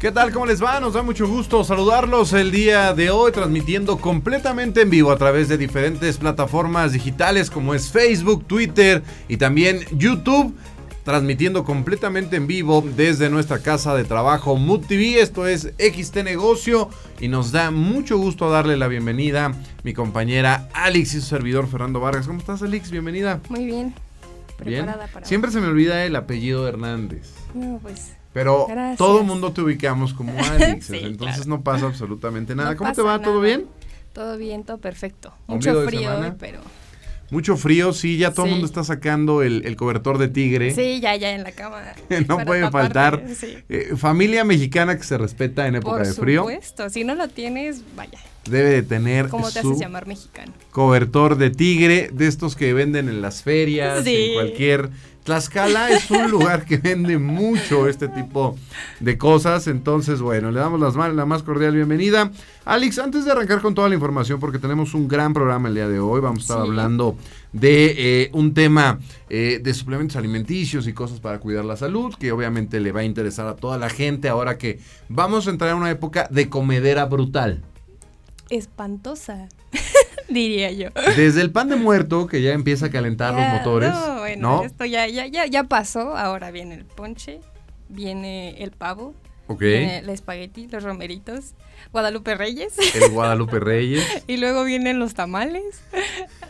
¿Qué tal? ¿Cómo les va? Nos da mucho gusto saludarlos el día de hoy, transmitiendo completamente en vivo a través de diferentes plataformas digitales como es Facebook, Twitter y también YouTube. Transmitiendo completamente en vivo desde nuestra casa de trabajo Mood TV. Esto es XT Negocio y nos da mucho gusto darle la bienvenida mi compañera Alex y su servidor Fernando Vargas. ¿Cómo estás, Alex? Bienvenida. Muy bien. Bien. Siempre se me olvida el apellido Hernández. No, pues. Pero todo el mundo te ubicamos como Alex, entonces no pasa absolutamente nada. ¿Cómo te va? ¿Todo bien? Todo bien, todo perfecto. Mucho frío pero... Mucho frío, sí, ya todo el mundo está sacando el, cobertor de tigre. Sí, ya, ya en la cama. no puede faltar. Eh, familia mexicana que se respeta en época de frío. Por supuesto, si no lo tienes, vaya. Debe de tener. ¿Cómo te haces llamar mexicano? Cobertor de tigre, de estos que venden en las ferias, en cualquier Tlaxcala es un lugar que vende mucho este tipo de cosas. Entonces, bueno, le damos las la más cordial bienvenida. Alex, antes de arrancar con toda la información, porque tenemos un gran programa el día de hoy, vamos a estar hablando de eh, un tema eh, de suplementos alimenticios y cosas para cuidar la salud, que obviamente le va a interesar a toda la gente ahora que vamos a entrar en una época de comedera brutal. Espantosa. diría yo. Desde el pan de muerto, que ya empieza a calentar los motores. No, bueno, esto ya, ya, ya, ya pasó. Ahora viene el ponche, viene el pavo, Viene el espagueti, los romeritos, Guadalupe Reyes. El Guadalupe Reyes. y luego vienen los tamales.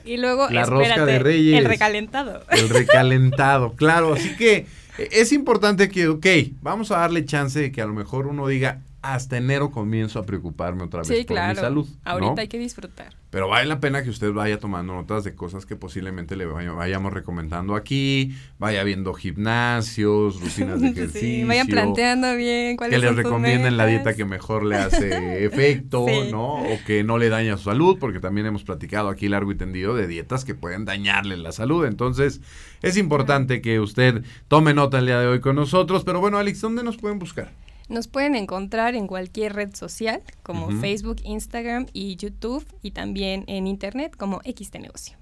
Y luego, la rosca de Reyes. El recalentado. El recalentado, claro. Así que eh, es importante que, ok, vamos a darle chance de que a lo mejor uno diga, hasta enero comienzo a preocuparme otra vez por mi salud. Ahorita hay que disfrutar. Pero vale la pena que usted vaya tomando notas de cosas que posiblemente le vayamos recomendando aquí, vaya viendo gimnasios, rutinas de ejercicio. sí, vayan planteando bien cuáles Que le recomienden la dieta que mejor le hace efecto, ¿no? O que no le daña su salud, porque también hemos platicado aquí largo y tendido de dietas que pueden dañarle la salud. Entonces, es importante que usted tome nota el día de hoy con nosotros. Pero bueno, Alex, ¿dónde nos pueden buscar? Nos pueden encontrar en cualquier red social como Facebook, Instagram y YouTube y también en Internet como XT Negocio.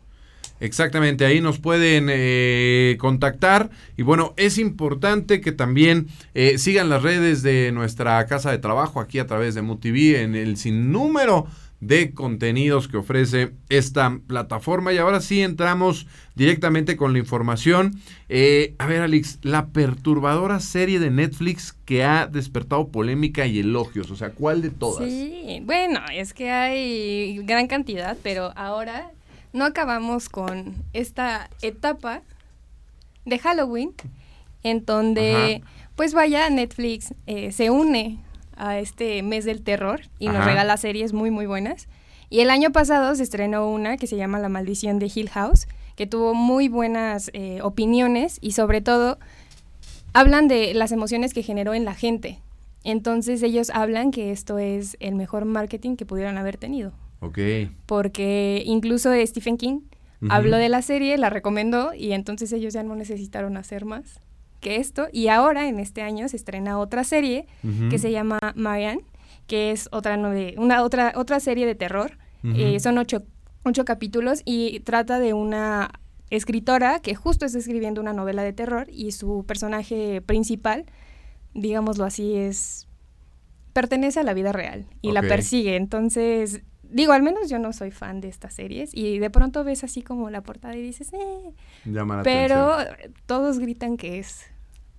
Exactamente, ahí nos pueden eh, contactar y bueno, es importante que también eh, sigan las redes de nuestra casa de trabajo aquí a través de MUTV en el sinnúmero de contenidos que ofrece esta plataforma. Y ahora sí entramos directamente con la información. Eh, a ver, Alex, la perturbadora serie de Netflix que ha despertado polémica y elogios. O sea, ¿cuál de todas? Sí, bueno, es que hay gran cantidad, pero ahora no acabamos con esta etapa de Halloween en donde, pues vaya, Netflix eh, se une a este mes del terror y nos regala series muy, muy buenas. Y el año pasado se estrenó una que se llama La Maldición de Hill House, que tuvo muy buenas eh, opiniones y sobre todo hablan de las emociones que generó en la gente. Entonces ellos hablan que esto es el mejor marketing que pudieron haber tenido. Ok. Porque incluso Stephen King habló de la serie, la recomendó y entonces ellos ya no necesitaron hacer más que esto. Y ahora, en este año, se estrena otra serie que se llama Marianne, que es otra, una, otra, otra serie de terror. Eh, son ocho, ocho capítulos y trata de una escritora que justo está escribiendo una novela de terror y su personaje principal, digámoslo así, es pertenece a la vida real y la persigue. Entonces, digo, al menos yo no soy fan de estas series y de pronto ves así como la portada y dices, eh, pero todos gritan que es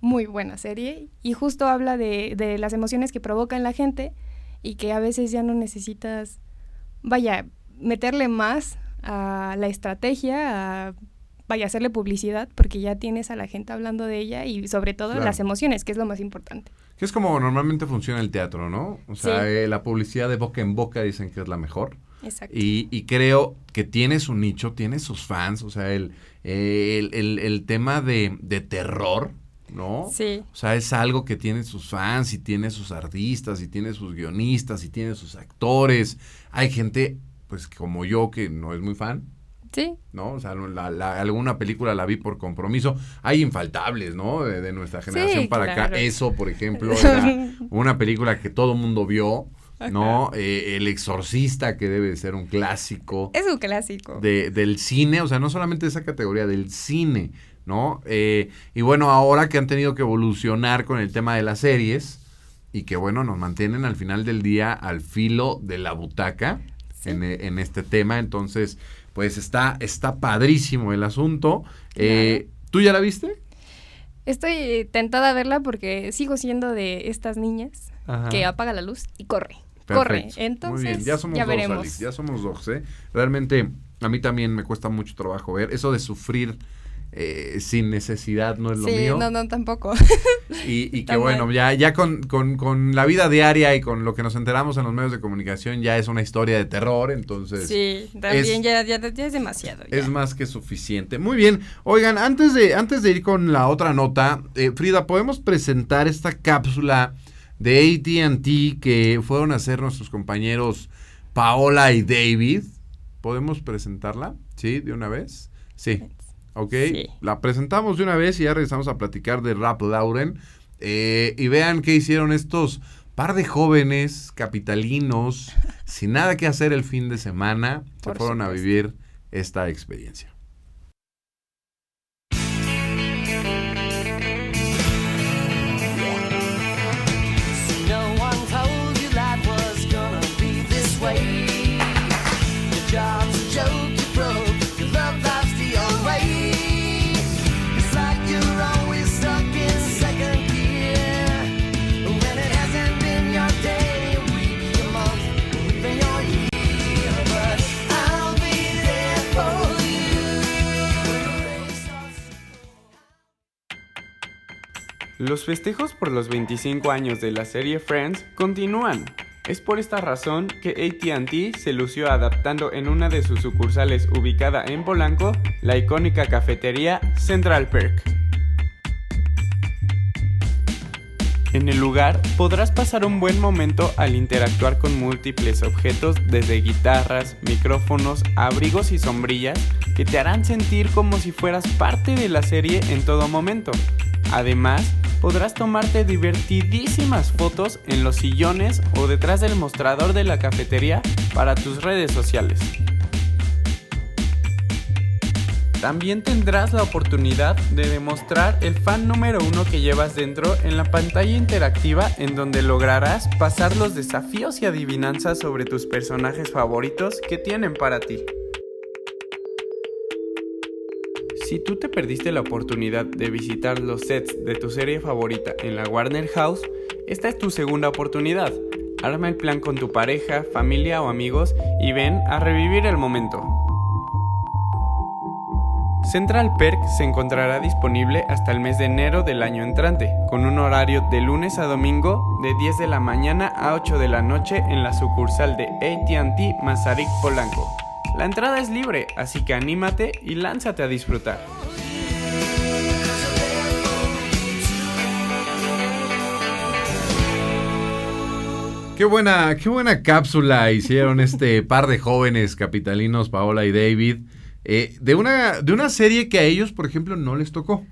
muy buena serie y justo habla de, de las emociones que provoca en la gente y que a veces ya no necesitas, vaya, meterle más a la estrategia, a, vaya, hacerle publicidad, porque ya tienes a la gente hablando de ella y sobre todo las emociones, que es lo más importante. Que es como normalmente funciona el teatro, ¿no? O sea, eh, la publicidad de boca en boca dicen que es la mejor. Exacto. Y, y, creo que tiene su nicho, tiene sus fans, o sea, el, el, el, el tema de, de terror, ¿no? Sí. O sea, es algo que tiene sus fans y tiene sus artistas y tiene sus guionistas y tiene sus actores. Hay gente, pues como yo, que no es muy fan. Sí. ¿No? O sea, alguna película la vi por compromiso. Hay infaltables, ¿no? De, nuestra generación para acá. Eso, por ejemplo, era una película que todo mundo vio. ¿no? Eh, el Exorcista, que debe ser un clásico. Es un clásico. De, del cine, o sea, no solamente de esa categoría, del cine, ¿no? Eh, y bueno, ahora que han tenido que evolucionar con el tema de las series, y que bueno, nos mantienen al final del día al filo de la butaca en, en, este tema. Entonces, pues está, está padrísimo el asunto. Eh, ¿Tú ya la viste? Estoy tentada a verla porque sigo siendo de estas niñas que apaga la luz y corre. Corre. Entonces, Ya somos dos, veremos. ya somos dos, ¿eh? Realmente a mí también me cuesta mucho trabajo ver eso de sufrir eh, sin necesidad no es lo mío. No, no, tampoco. Y, que bueno, ya, ya con, con, la vida diaria y con lo que nos enteramos en los medios de comunicación ya es una historia de terror, entonces... Sí, también ya, ya, es demasiado. Es más que suficiente. Muy bien, oigan, antes de, antes de ir con la otra nota, eh, Frida, ¿podemos presentar esta cápsula de ATT que fueron a hacer nuestros compañeros Paola y David? ¿Podemos presentarla? ¿Sí? ¿De una vez? Sí. ¿Ok? La presentamos de una vez y ya regresamos a platicar de Rap Lauren. Eh, y vean qué hicieron estos par de jóvenes capitalinos sin nada que hacer el fin de semana. se fueron a vivir esta experiencia. Festejos por los 25 años de la serie Friends continúan. Es por esta razón que ATT se lució adaptando en una de sus sucursales ubicada en Polanco la icónica cafetería Central Perk. En el lugar podrás pasar un buen momento al interactuar con múltiples objetos desde guitarras, micrófonos, abrigos y sombrillas que te harán sentir como si fueras parte de la serie en todo momento. Además, podrás tomarte divertidísimas fotos en los sillones o detrás del mostrador de la cafetería para tus redes sociales. También tendrás la oportunidad de demostrar el fan número uno que llevas dentro en la pantalla interactiva en donde lograrás pasar los desafíos y adivinanzas sobre tus personajes favoritos que tienen para ti. Si tú te perdiste la oportunidad de visitar los sets de tu serie favorita en la Warner House, esta es tu segunda oportunidad. Arma el plan con tu pareja, familia o amigos y ven a revivir el momento. Central Perk se encontrará disponible hasta el mes de enero del año entrante, con un horario de lunes a domingo de 10 de la mañana a 8 de la noche en la sucursal de ATT Mazarik Polanco. La entrada es libre, así que anímate y lánzate a disfrutar. Qué buena, qué buena cápsula hicieron este par de jóvenes capitalinos, Paola y David, eh, de, una, de una serie que a ellos, por ejemplo, no les tocó.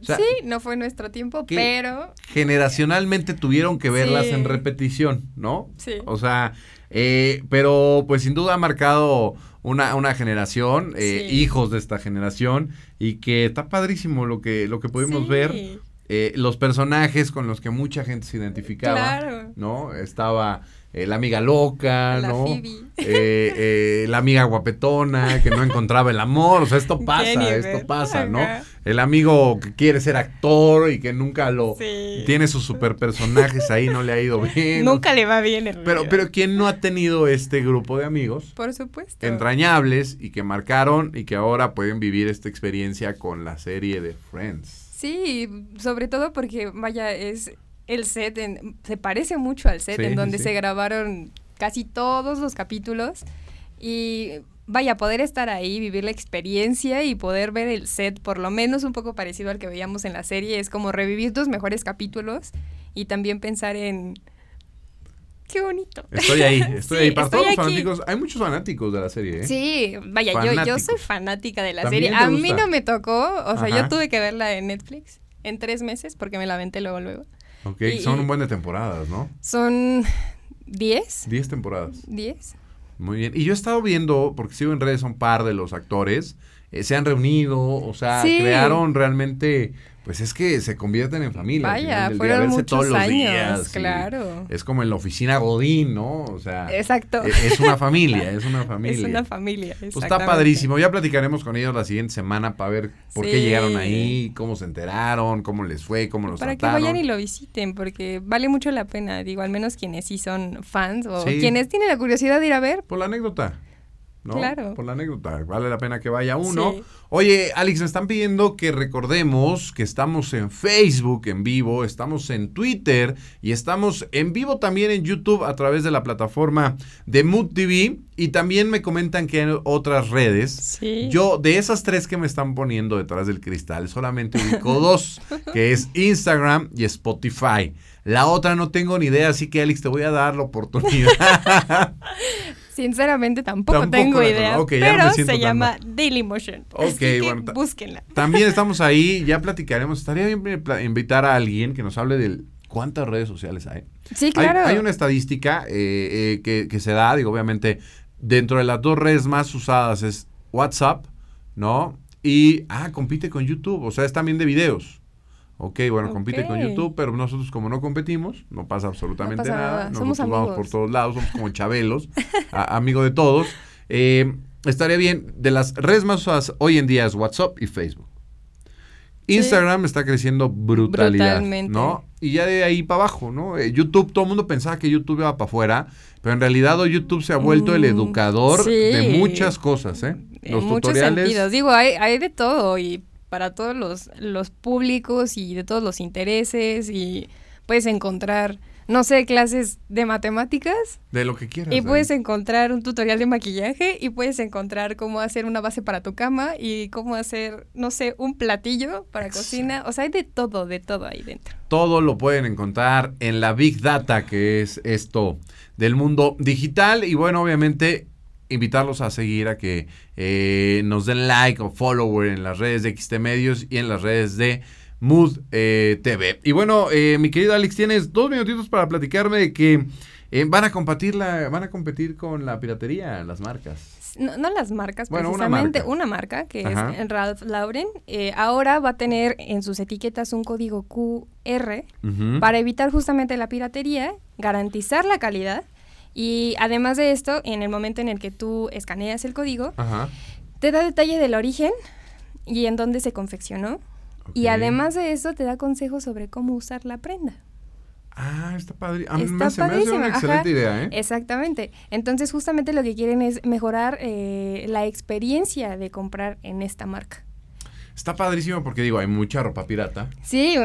sí, no fue nuestro tiempo, pero... Generacionalmente tuvieron que verlas en repetición, ¿no? Sí. O sea, eh, pero pues sin duda ha marcado una, una generación, eh, hijos de esta generación, y que está padrísimo lo que, lo que pudimos ver. Eh, los personajes con los que mucha gente se identificaba, ¿no? Estaba eh, la amiga loca, ¿no? Eh, eh, la amiga guapetona que no encontraba el amor, o sea, esto pasa, esto pasa, ¿no? El amigo que quiere ser actor y que nunca lo tiene sus super personajes ahí, no le ha ido bien. Nunca le va bien. El pero, pero ¿quién no ha tenido este grupo de amigos? Por supuesto. Entrañables y que marcaron y que ahora pueden vivir esta experiencia con la serie de Friends. Sí, sobre todo porque, vaya, es el set, se parece mucho al set en donde se grabaron casi todos los capítulos y vaya, poder estar ahí, vivir la experiencia y poder ver el set por lo menos un poco parecido al que veíamos en la serie es como revivir tus mejores capítulos y también pensar en... Qué bonito. Estoy ahí, estoy ahí. Para todos los fanáticos, hay muchos fanáticos de la serie, ¿eh? Sí, vaya, yo, yo soy fanática de la serie. A mí no me tocó, o sea, yo tuve que verla en Netflix en tres meses porque me la aventé luego, luego. Ok, son un buen de temporadas, ¿no? Son 10. 10 temporadas. 10. Muy bien. Y yo he estado viendo, porque sigo en redes un par de los actores, eh, se han reunido, o sea, crearon realmente pues es que se convierten en familia. Vaya, fueron muchos años, claro. Es como en la oficina Godín, ¿no? O sea, Exacto. E, es, una familia, es una familia. Es una familia, Pues está padrísimo. Ya platicaremos con ellos la siguiente semana para ver por qué llegaron ahí, cómo se enteraron, cómo les fue, cómo los para trataron. Para que vayan y lo visiten, porque vale mucho la pena. Digo, al menos quienes sí son fans o quienes tienen la curiosidad de ir a ver. Por la anécdota. ¿No? Claro. Por la anécdota, vale la pena que vaya uno. Oye, Alex, me están pidiendo que recordemos que estamos en Facebook en vivo, estamos en Twitter y estamos en vivo también en YouTube a través de la plataforma de Mood TV y también me comentan que hay otras redes. Sí. Yo, de esas tres que me están poniendo detrás del cristal, solamente ubico dos, que es Instagram y Spotify. La otra no tengo ni idea, así que Alex, te voy a dar la oportunidad. Sinceramente tampoco, tengo idea, pero se llama Dailymotion. así que búsquenla. También estamos ahí, ya platicaremos. Estaría bien invitar a alguien que nos hable de cuántas redes sociales hay. Sí, claro. Hay, una estadística eh, eh, que, se da, digo, obviamente, dentro de las dos redes más usadas es WhatsApp, ¿no? Y, ah, compite con YouTube, o sea, es también de videos. Ok, bueno, compite con YouTube, pero nosotros como no competimos, no pasa absolutamente nada. Nosotros somos vamos por todos lados, somos como chabelos, amigo de todos. Eh, estaría bien, de las redes más usadas hoy en día es WhatsApp y Facebook. Instagram está creciendo brutalidad, ¿no? Y ya de ahí para abajo, ¿no? Eh, YouTube, todo el mundo pensaba que YouTube iba para afuera, pero en realidad hoy YouTube se ha vuelto el mm, educador de muchas cosas, ¿eh? Los en muchos sentidos. Digo, hay, hay de todo y para todos los, los públicos y de todos los intereses y puedes encontrar, no sé, clases de matemáticas. De lo que quieras. Y puedes encontrar un tutorial de maquillaje y puedes encontrar cómo hacer una base para tu cama y cómo hacer, no sé, un platillo para cocina. O sea, hay de todo, de todo ahí dentro. Todo lo pueden encontrar en la Big Data, que es esto del mundo digital. Y bueno, obviamente invitarlos a seguir, a que eh, nos den like o follower en las redes de XT Medios y en las redes de Mood eh, TV. Y bueno, eh, mi querido Alex, tienes dos minutitos para platicarme de que van, a competir la, van a competir con la piratería, las marcas. No, las marcas, precisamente una marca, que es Ralph Lauren, ahora va a tener en sus etiquetas un código QR para evitar justamente la piratería, garantizar la calidad y además de esto, en el momento en el que tú escaneas el código, te da detalle del origen y en dónde se confeccionó. Y además de eso, te da consejos sobre cómo usar la prenda. Ah, está padre. A mí me hace, una excelente idea, ¿eh? Exactamente. Entonces, justamente lo que quieren es mejorar eh, la experiencia de comprar en esta marca. Está padrísimo porque digo, hay mucha ropa pirata. Sí,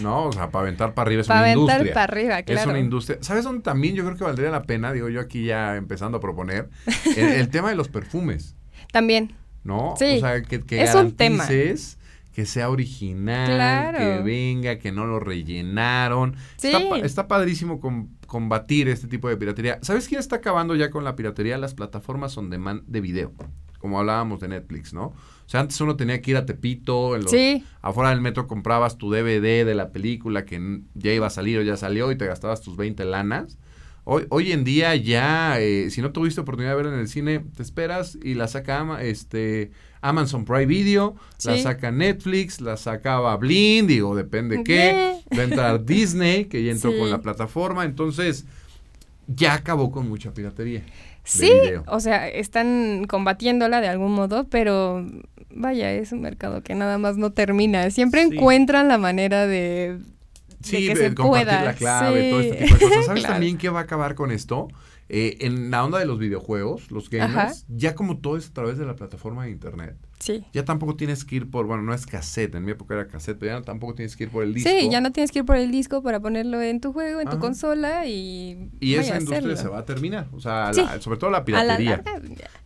no, o sea, para aventar para arriba es una industria. Para aventar para arriba, claro. Es una industria. ¿Sabes dónde también yo creo que valdría la pena? Digo yo aquí ya empezando a proponer el, tema de los perfumes. También. ¿No? Sí. O sea, que, que es un tema. que sea original, que venga, que no lo rellenaron. Sí. Está, está padrísimo combatir este tipo de piratería. ¿Sabes quién está acabando ya con la piratería? Las plataformas on demand de video, como hablábamos de Netflix, ¿no? O sea, antes uno tenía que ir a Tepito, en los, afuera del metro comprabas tu DVD de la película que ya iba a salir o ya salió y te gastabas tus 20 lanas. Hoy, hoy en día ya, eh, si no tuviste oportunidad de verla en el cine, te esperas y la saca este, Amazon Prime Video, la saca Netflix, la sacaba Blind, digo, depende qué. Va a entrar Disney, que ya entró con la plataforma. Entonces, ya acabó con mucha piratería. Sí, o sea, están combatiéndola de algún modo, pero vaya, es un mercado que nada más no termina. Siempre encuentran la manera de, sí, que se compartir pueda. la clave, todo este tipo de cosas. ¿Sabes también qué va a acabar con esto? Eh, en la onda de los videojuegos, los gamers, ya como todo es a través de la plataforma de internet. Sí. Ya tampoco tienes que ir por, bueno, no es cassette, en mi época era cassette, pero ya tampoco tienes que ir por el disco. Sí, ya no tienes que ir por el disco para ponerlo en tu juego, en tu consola y... Y esa industria se va a terminar, o sea, sobre todo la piratería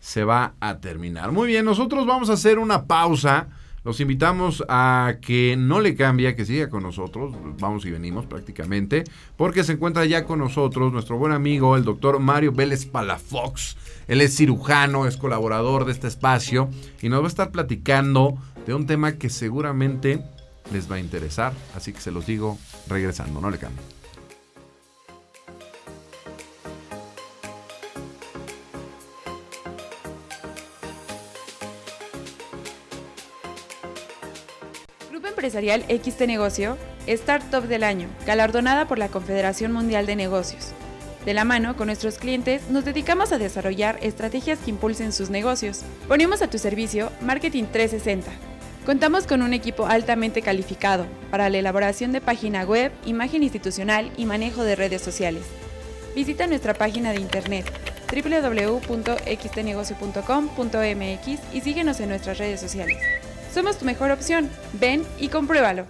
se va a terminar. Muy bien, nosotros vamos a hacer una pausa. Los invitamos a que no le cambie, que siga con nosotros, vamos y venimos prácticamente, porque se encuentra ya con nosotros nuestro buen amigo, el doctor Mario Vélez Palafox. Él es cirujano, es colaborador de este espacio y nos va a estar platicando de un tema que seguramente les va a interesar, así que se los digo regresando, no le cambien. Empresarial XT Negocio, Startup del Año, galardonada por la Confederación Mundial de Negocios. De la mano con nuestros clientes, nos dedicamos a desarrollar estrategias que impulsen sus negocios. Ponemos a tu servicio Marketing 360. Contamos con un equipo altamente calificado para la elaboración de página web, imagen institucional y manejo de redes sociales. Visita nuestra página de internet www.xtnegocio.com.mx y síguenos en nuestras redes sociales. Somos tu mejor opción. Ven y compruébalo.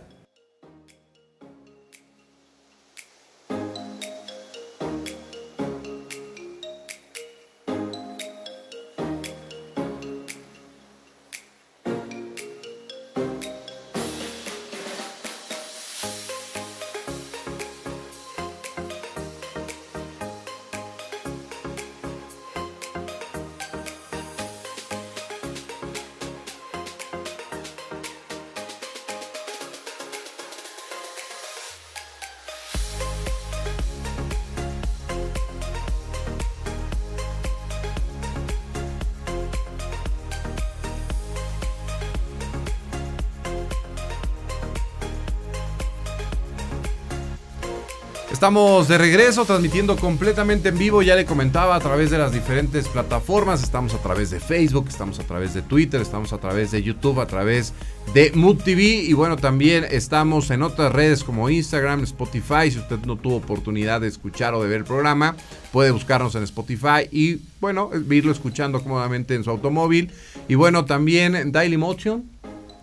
Estamos de regreso transmitiendo completamente en vivo, ya le comentaba a través de las diferentes plataformas, estamos a través de Facebook, estamos a través de Twitter, estamos a través de YouTube, a través de Mood TV y bueno, también estamos en otras redes como Instagram, Spotify, si usted no tuvo oportunidad de escuchar o de ver el programa, puede buscarnos en Spotify y bueno, irlo escuchando cómodamente en su automóvil. Y bueno, también Daily Motion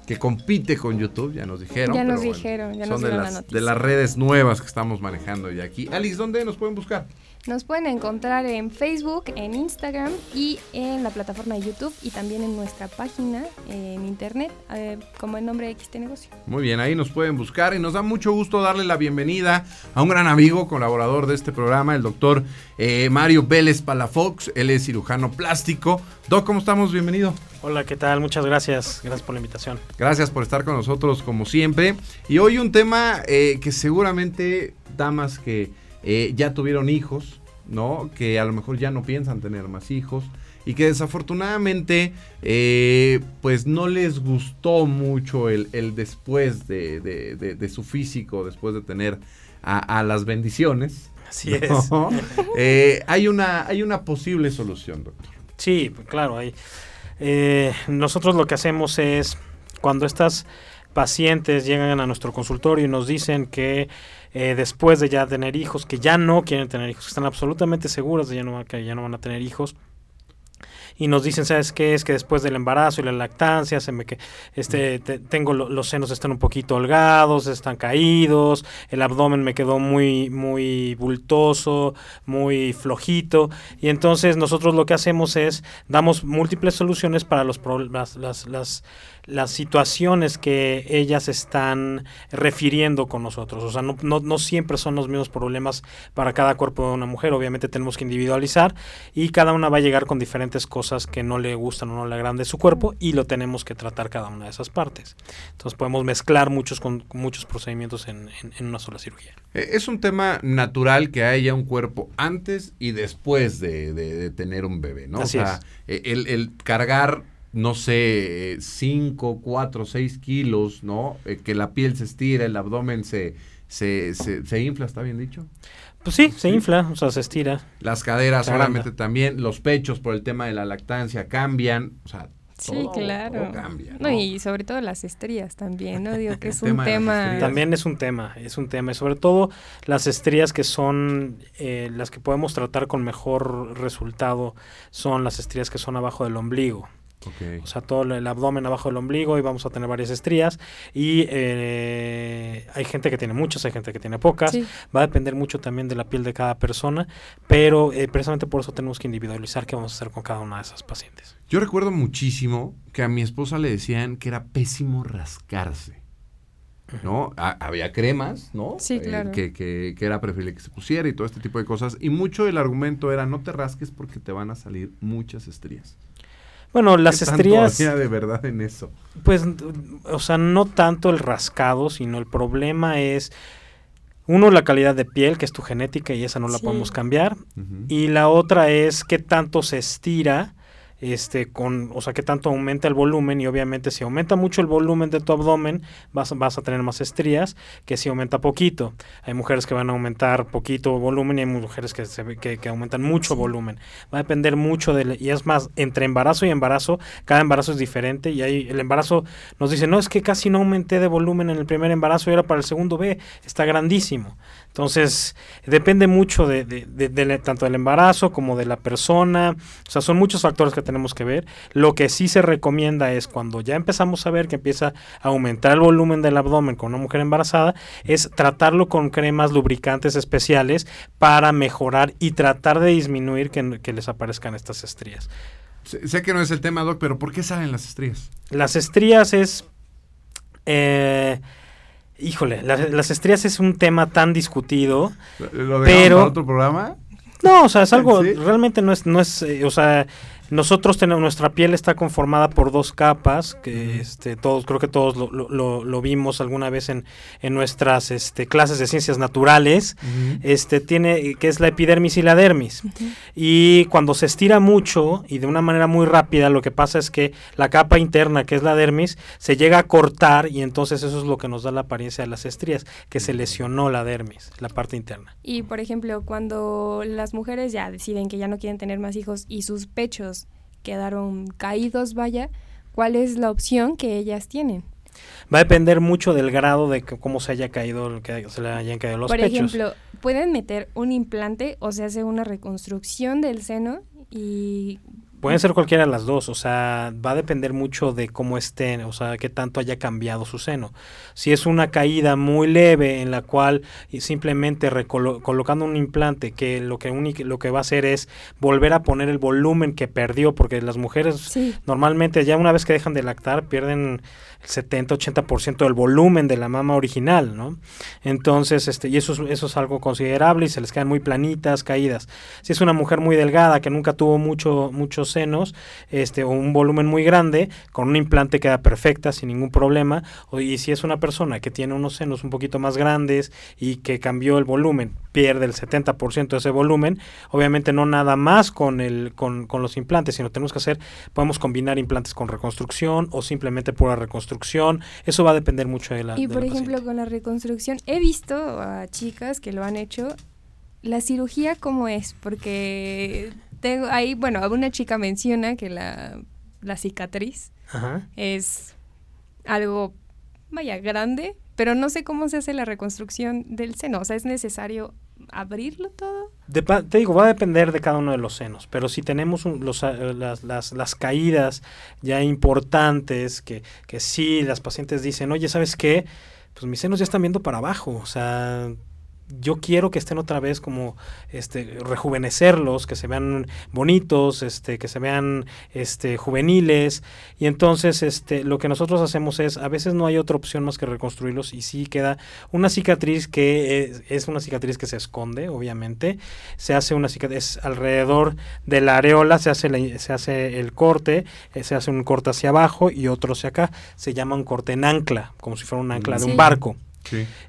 que compite con YouTube, ya nos dijeron. Ya nos dijeron, ya nos de las, la de las redes nuevas que estamos manejando ya aquí. Alice, ¿dónde nos pueden buscar? Nos pueden encontrar en Facebook, en Instagram y en la plataforma de YouTube y también en nuestra página en internet eh, como el nombre XT Negocio. Muy bien, ahí nos pueden buscar y nos da mucho gusto darle la bienvenida a un gran amigo, colaborador de este programa, el doctor eh, Mario Vélez Palafox. Él es cirujano plástico. Doc, ¿cómo estamos? Bienvenido. Hola, ¿qué tal? Muchas gracias. Gracias por la invitación. Gracias por estar con nosotros como siempre. Y hoy un tema eh, que seguramente damas que eh, ya tuvieron hijos, ¿no? Que a lo mejor ya no piensan tener más hijos y que desafortunadamente eh, pues no les gustó mucho el, después de, su físico, después de tener a, las bendiciones. Así es. hay, una, hay una posible solución, doctor. Sí, claro, hay eh, nosotros lo que hacemos es, cuando estas pacientes llegan a nuestro consultorio y nos dicen que eh, después de ya tener hijos, que ya no quieren tener hijos, que están absolutamente seguras de ya no, que ya no van a tener hijos, y nos dicen, ¿sabes qué? Es que después del embarazo y la lactancia, se me que este tengo los senos están un poquito holgados, están caídos, el abdomen me quedó muy muy bultoso, muy flojito. Y entonces nosotros lo que hacemos es damos múltiples soluciones para los problemas las, las las situaciones que ellas están refiriendo con nosotros. O sea, no, no, no, siempre son los mismos problemas para cada cuerpo de una mujer. Obviamente tenemos que individualizar y cada una va a llegar con diferentes cosas que no le gustan o no le agradan de su cuerpo y lo tenemos que tratar cada una de esas partes. Entonces podemos mezclar muchos, con, muchos procedimientos en, en, una sola cirugía. Eh, es un tema natural que haya un cuerpo antes y después de, de, tener un bebé, ¿no? o sea, eh, el, el cargar no sé, 5, 4, 6 kilos, ¿no? Eh, que la piel se estira, el abdomen se, se, se, infla, ¿está bien dicho? Pues sí, se infla, o sea, se estira. Las caderas solamente también, los pechos por el tema de la lactancia cambian, o sea, sí, claro. cambia. ¿no? y sobre todo las estrías también, ¿no? Digo que es un tema. También es un tema, es un tema. Y sobre todo las estrías que son eh, las que podemos tratar con mejor resultado son las estrías que son abajo del ombligo. O sea, todo el abdomen abajo del ombligo y vamos a tener varias estrías. Y eh, hay gente que tiene muchas, hay gente que tiene pocas. Va a depender mucho también de la piel de cada persona, pero eh, precisamente por eso tenemos que individualizar qué vamos a hacer con cada una de esas pacientes. Yo recuerdo muchísimo que a mi esposa le decían que era pésimo rascarse. ¿no? había cremas, ¿no? Sí, eh, claro. que, que, que, era preferible que se pusiera y todo este tipo de cosas. Y mucho del argumento era no te rasques porque te van a salir muchas estrías. Bueno, las estrías. de verdad en eso? Pues, o sea, no tanto el rascado, sino el problema es. Uno, la calidad de piel, que es tu genética y esa no la podemos cambiar. Y la otra es qué tanto se estira este, con, o sea, qué tanto aumenta el volumen y obviamente si aumenta mucho el volumen de tu abdomen vas, vas a tener más estrías que si aumenta poquito. Hay mujeres que van a aumentar poquito volumen y hay mujeres que, se, que, que aumentan mucho volumen. Va a depender mucho de, y es más, entre embarazo y embarazo, cada embarazo es diferente y ahí el embarazo nos dice, no, es que casi no aumenté de volumen en el primer embarazo y ahora para el segundo B está grandísimo. Entonces, depende mucho de, de, tanto del embarazo como de la persona. O sea, son muchos factores que tenemos que ver. Lo que sí se recomienda es cuando ya empezamos a ver que empieza a aumentar el volumen del abdomen con una mujer embarazada, es tratarlo con cremas lubricantes especiales para mejorar y tratar de disminuir que, que les aparezcan estas estrías. Sé, que no es el tema, Doc, pero ¿por qué salen las estrías? Las estrías es... Eh, híjole, las estrías es un tema tan discutido. ¿Lo pero para otro programa? No, o sea, es algo, realmente no es, no es, eh, o sea, nosotros tenemos, nuestra piel está conformada por dos capas, que este, todos, creo que todos lo, lo, lo vimos alguna vez en, en nuestras este, clases de ciencias naturales, este, tiene, que es la epidermis y la dermis. Y cuando se estira mucho y de una manera muy rápida, lo que pasa es que la capa interna, que es la dermis, se llega a cortar y entonces eso es lo que nos da la apariencia de las estrías, que se lesionó la dermis, la parte interna. Y por ejemplo, cuando las mujeres ya deciden que ya no quieren tener más hijos y sus pechos quedaron caídos, vaya, ¿cuál es la opción que ellas tienen? Va a depender mucho del grado de cómo se haya caído, que se le hayan caído los Por pechos. Por ejemplo, pueden meter un implante o se hace una reconstrucción del seno y Pueden ser cualquiera de las dos, o sea, va a depender mucho de cómo estén, o sea, qué tanto haya cambiado su seno. Si es una caída muy leve en la cual simplemente colocando un implante que lo que lo que va a hacer es volver a poner el volumen que perdió, porque las mujeres normalmente ya una vez que dejan de lactar pierden el 70-80% del volumen de la mama original, ¿no? Entonces, este, y eso es, eso es algo considerable y se les quedan muy planitas, caídas. Si es una mujer muy delgada que nunca tuvo mucho, muchos senos, este, o un volumen muy grande, con un implante queda perfecta sin ningún problema. O, y si es una persona que tiene unos senos un poquito más grandes y que cambió el volumen, pierde el 70% de ese volumen, obviamente no nada más con, el, con, con los implantes, sino tenemos que hacer, podemos combinar implantes con reconstrucción o simplemente pura reconstrucción eso va a depender mucho de la... Y por ejemplo, con la reconstrucción, he visto a chicas que lo han hecho. La cirugía, ¿cómo es? Porque tengo ahí, bueno, una chica menciona que la, la cicatriz es algo, vaya, grande, pero no sé cómo se hace la reconstrucción del seno. O sea, ¿es necesario abrirlo todo? te digo, va a depender de cada uno de los senos, pero si tenemos los, eh, las, las, las, caídas ya importantes, que, que sí, las pacientes dicen, oye, ¿sabes qué? Pues mis senos ya están viendo para abajo, o sea, yo quiero que estén otra vez como este rejuvenecerlos, que se vean bonitos, este que se vean este juveniles y entonces este lo que nosotros hacemos es a veces no hay otra opción más que reconstruirlos y sí queda una cicatriz que es, una cicatriz que se esconde, obviamente. Se hace una cicatriz alrededor de la areola, se hace se hace el corte, eh, se hace un corte hacia abajo y otro hacia acá, se llama un corte en ancla, como si fuera un ancla de un barco.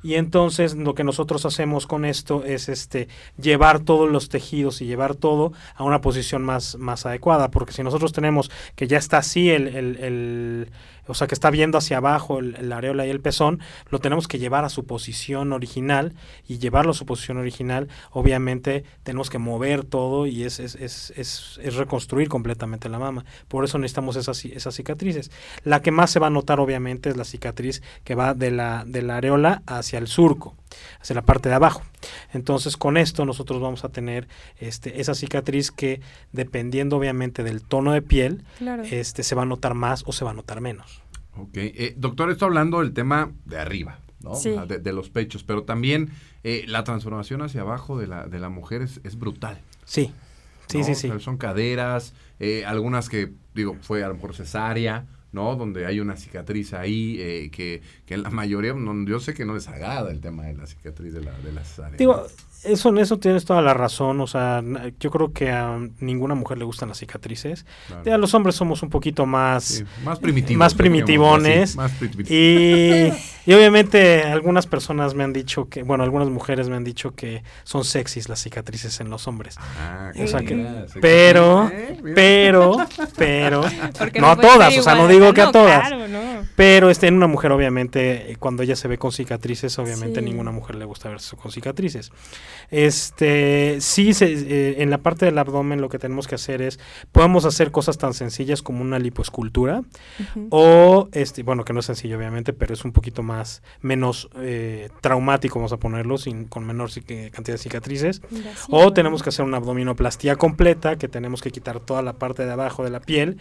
Y entonces lo que nosotros hacemos con esto es este llevar todos los tejidos y llevar todo a una posición más, más adecuada, porque si nosotros tenemos que ya está así el, el o sea, que está viendo hacia abajo el, areola y el pezón, lo tenemos que llevar a su posición original y llevarlo a su posición original, obviamente tenemos que mover todo y es, es, es, es, reconstruir completamente la mama. Por eso necesitamos esas, esas cicatrices. La que más se va a notar, obviamente, es la cicatriz que va de la, de la areola hacia el surco hacia la parte de abajo. Entonces con esto nosotros vamos a tener este, esa cicatriz que dependiendo obviamente del tono de piel, este, se va a notar más o se va a notar menos. Ok, eh, doctor, estoy hablando del tema de arriba, ¿no? De, los pechos, pero también eh, la transformación hacia abajo de la, de la mujer es, brutal. Sí, sí, sí, sí. son caderas, eh, algunas que, digo, fue a lo mejor cesárea, ¿no? Donde hay una cicatriz ahí eh, que, que en la mayoría, no, yo sé que no les agrada el tema de la cicatriz de, la, de las áreas. Digo, eso, en eso tienes toda la razón. O sea, yo creo que a ninguna mujer le gustan las cicatrices. A los hombres somos un poquito más, más primitivos. Más primitivones. y, y, obviamente algunas personas me han dicho que, bueno, algunas mujeres me han dicho que son sexys las cicatrices en los hombres. Ah, o sea que, pero, pero, pero, no, a todas, o sea, no digo que a todas. Pero este, en una mujer, obviamente, cuando ella se ve con cicatrices, obviamente ninguna mujer le gusta verse con cicatrices. Este, sí, eh, en la parte del abdomen lo que tenemos que hacer es, podemos hacer cosas tan sencillas como una lipoescultura o, este, bueno, que no es sencillo obviamente, pero es un poquito más, menos eh, traumático, vamos a ponerlo, sin, con menor cantidad de cicatrices. o tenemos que hacer una abdominoplastía completa, que tenemos que quitar toda la parte de abajo de la piel,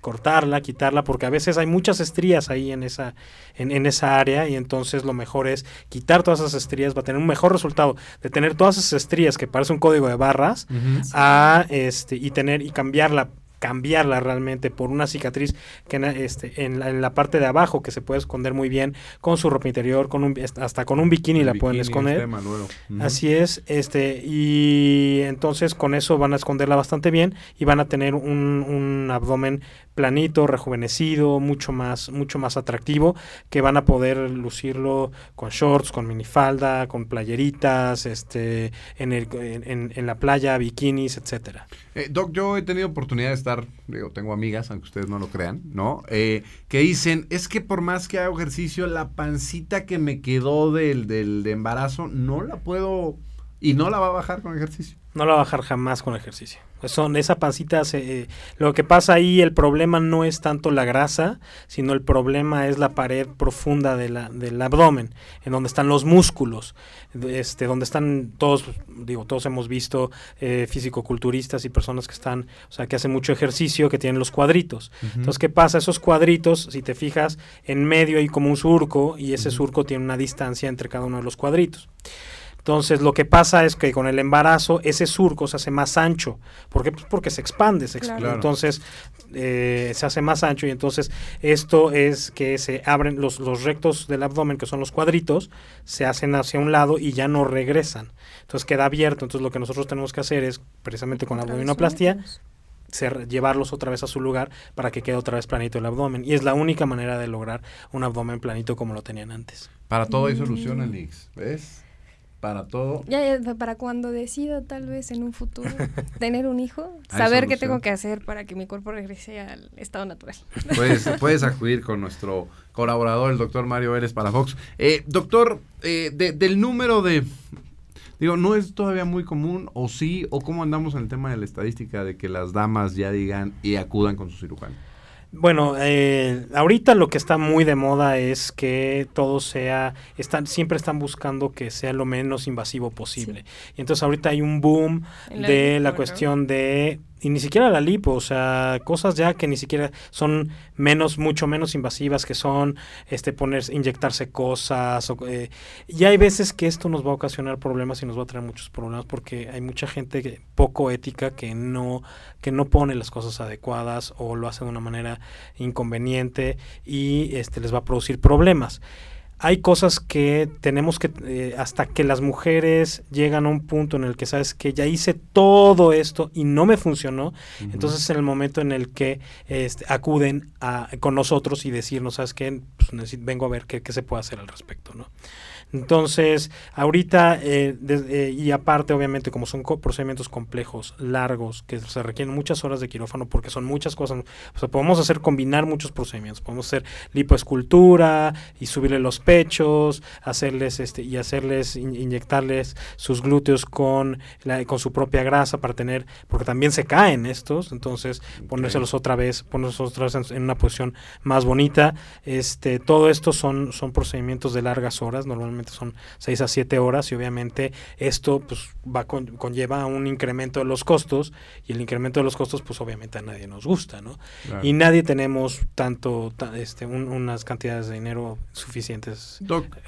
cortarla, quitarla, porque a veces hay muchas estrías ahí en esa, en, en esa área y entonces lo mejor es quitar todas esas estrías, va a tener un mejor resultado de tener todas esas estrías que parece un código de barras a este y tener y cambiarla cambiarla realmente por una cicatriz que este, en, la, en, la, parte de abajo que se puede esconder muy bien con su ropa interior, con un, hasta con un bikini la pueden esconder. Así es, este y entonces con eso van a esconderla bastante bien y van a tener un, un abdomen planito, rejuvenecido, mucho más, mucho más atractivo, que van a poder lucirlo con shorts, con minifalda, con playeritas, este, en, el, en, en la playa, bikinis, etcétera. Eh, Doc, yo he tenido oportunidad de estar, digo, tengo amigas, aunque ustedes no lo crean, ¿no? Eh, que dicen, es que por más que hago ejercicio, la pancita que me quedó del, del embarazo, no la puedo y no la va a bajar con ejercicio. No la va a bajar jamás con ejercicio. Son esa pancita, se, lo que pasa ahí, el problema no es tanto la grasa, sino el problema es la pared profunda de la, del abdomen, en donde están los músculos, este, donde están todos, digo, todos hemos visto eh, fisicoculturistas y personas que están, o sea, que hacen mucho ejercicio, que tienen los cuadritos. Entonces, ¿qué pasa? Esos cuadritos, si te fijas, en medio hay como un surco y ese surco tiene una distancia entre cada uno de los cuadritos. Entonces, lo que pasa es que con el embarazo ese surco se hace más ancho. ¿Por qué? Pues porque se expande, se expande. Entonces, eh, se hace más ancho y entonces esto es que se abren los, los rectos del abdomen, que son los cuadritos, se hacen hacia un lado y ya no regresan. Entonces, queda abierto. Entonces, lo que nosotros tenemos que hacer es, precisamente con la abdominoplastia, llevarlos otra vez a su lugar para que quede otra vez planito el abdomen. Y es la única manera de lograr un abdomen planito como lo tenían antes. Para todo hay solución, Alix. ¿Ves? Para todo. Ya, para cuando decida tal vez en un futuro tener un hijo, saber qué tengo que hacer para que mi cuerpo regrese al estado natural. Puedes, puedes acudir con nuestro colaborador, el doctor Mario Vélez para Fox. Eh, doctor, eh, del número de... Digo, ¿no es todavía muy común o sí? ¿O cómo andamos en el tema de la estadística de que las damas ya digan y acudan con su cirujano? Bueno, eh, ahorita lo que está muy de moda es que todo sea, están, siempre están buscando que sea lo menos invasivo posible. Y entonces ahorita hay un boom de la cuestión de y ni siquiera la lipo, o sea, cosas ya que ni siquiera son menos, mucho menos invasivas, que son este poner, inyectarse cosas. O, eh, y hay veces que esto nos va a ocasionar problemas y nos va a traer muchos problemas porque hay mucha gente poco ética que no, que no pone las cosas adecuadas o lo hace de una manera inconveniente y este les va a producir problemas hay cosas que tenemos que, eh, hasta que las mujeres llegan a un punto en el que sabes que ya hice todo esto y no me funcionó, entonces en el momento en el que este, acuden a, con nosotros y decirnos, ¿sabes qué? Pues vengo a ver qué, qué se puede hacer al respecto, ¿no? Entonces, ahorita, eh, eh, y aparte, obviamente, como son procedimientos complejos, largos, que se requieren muchas horas de quirófano porque son muchas cosas, o sea, podemos hacer combinar muchos procedimientos, podemos hacer lipoescultura y subirle los pechos, hacerles este y hacerles inyectarles sus glúteos con la, con su propia grasa para tener, porque también se caen estos, entonces ponérselos otra vez, ponérselos otra vez en, una posición más bonita. Este, todo esto son, son procedimientos de largas horas, normalmente son 6 a 7 horas y obviamente esto pues va con, conlleva un incremento de los costos y el incremento de los costos pues obviamente a nadie nos gusta, ¿no? Y nadie tenemos tanto este unas cantidades de dinero suficientes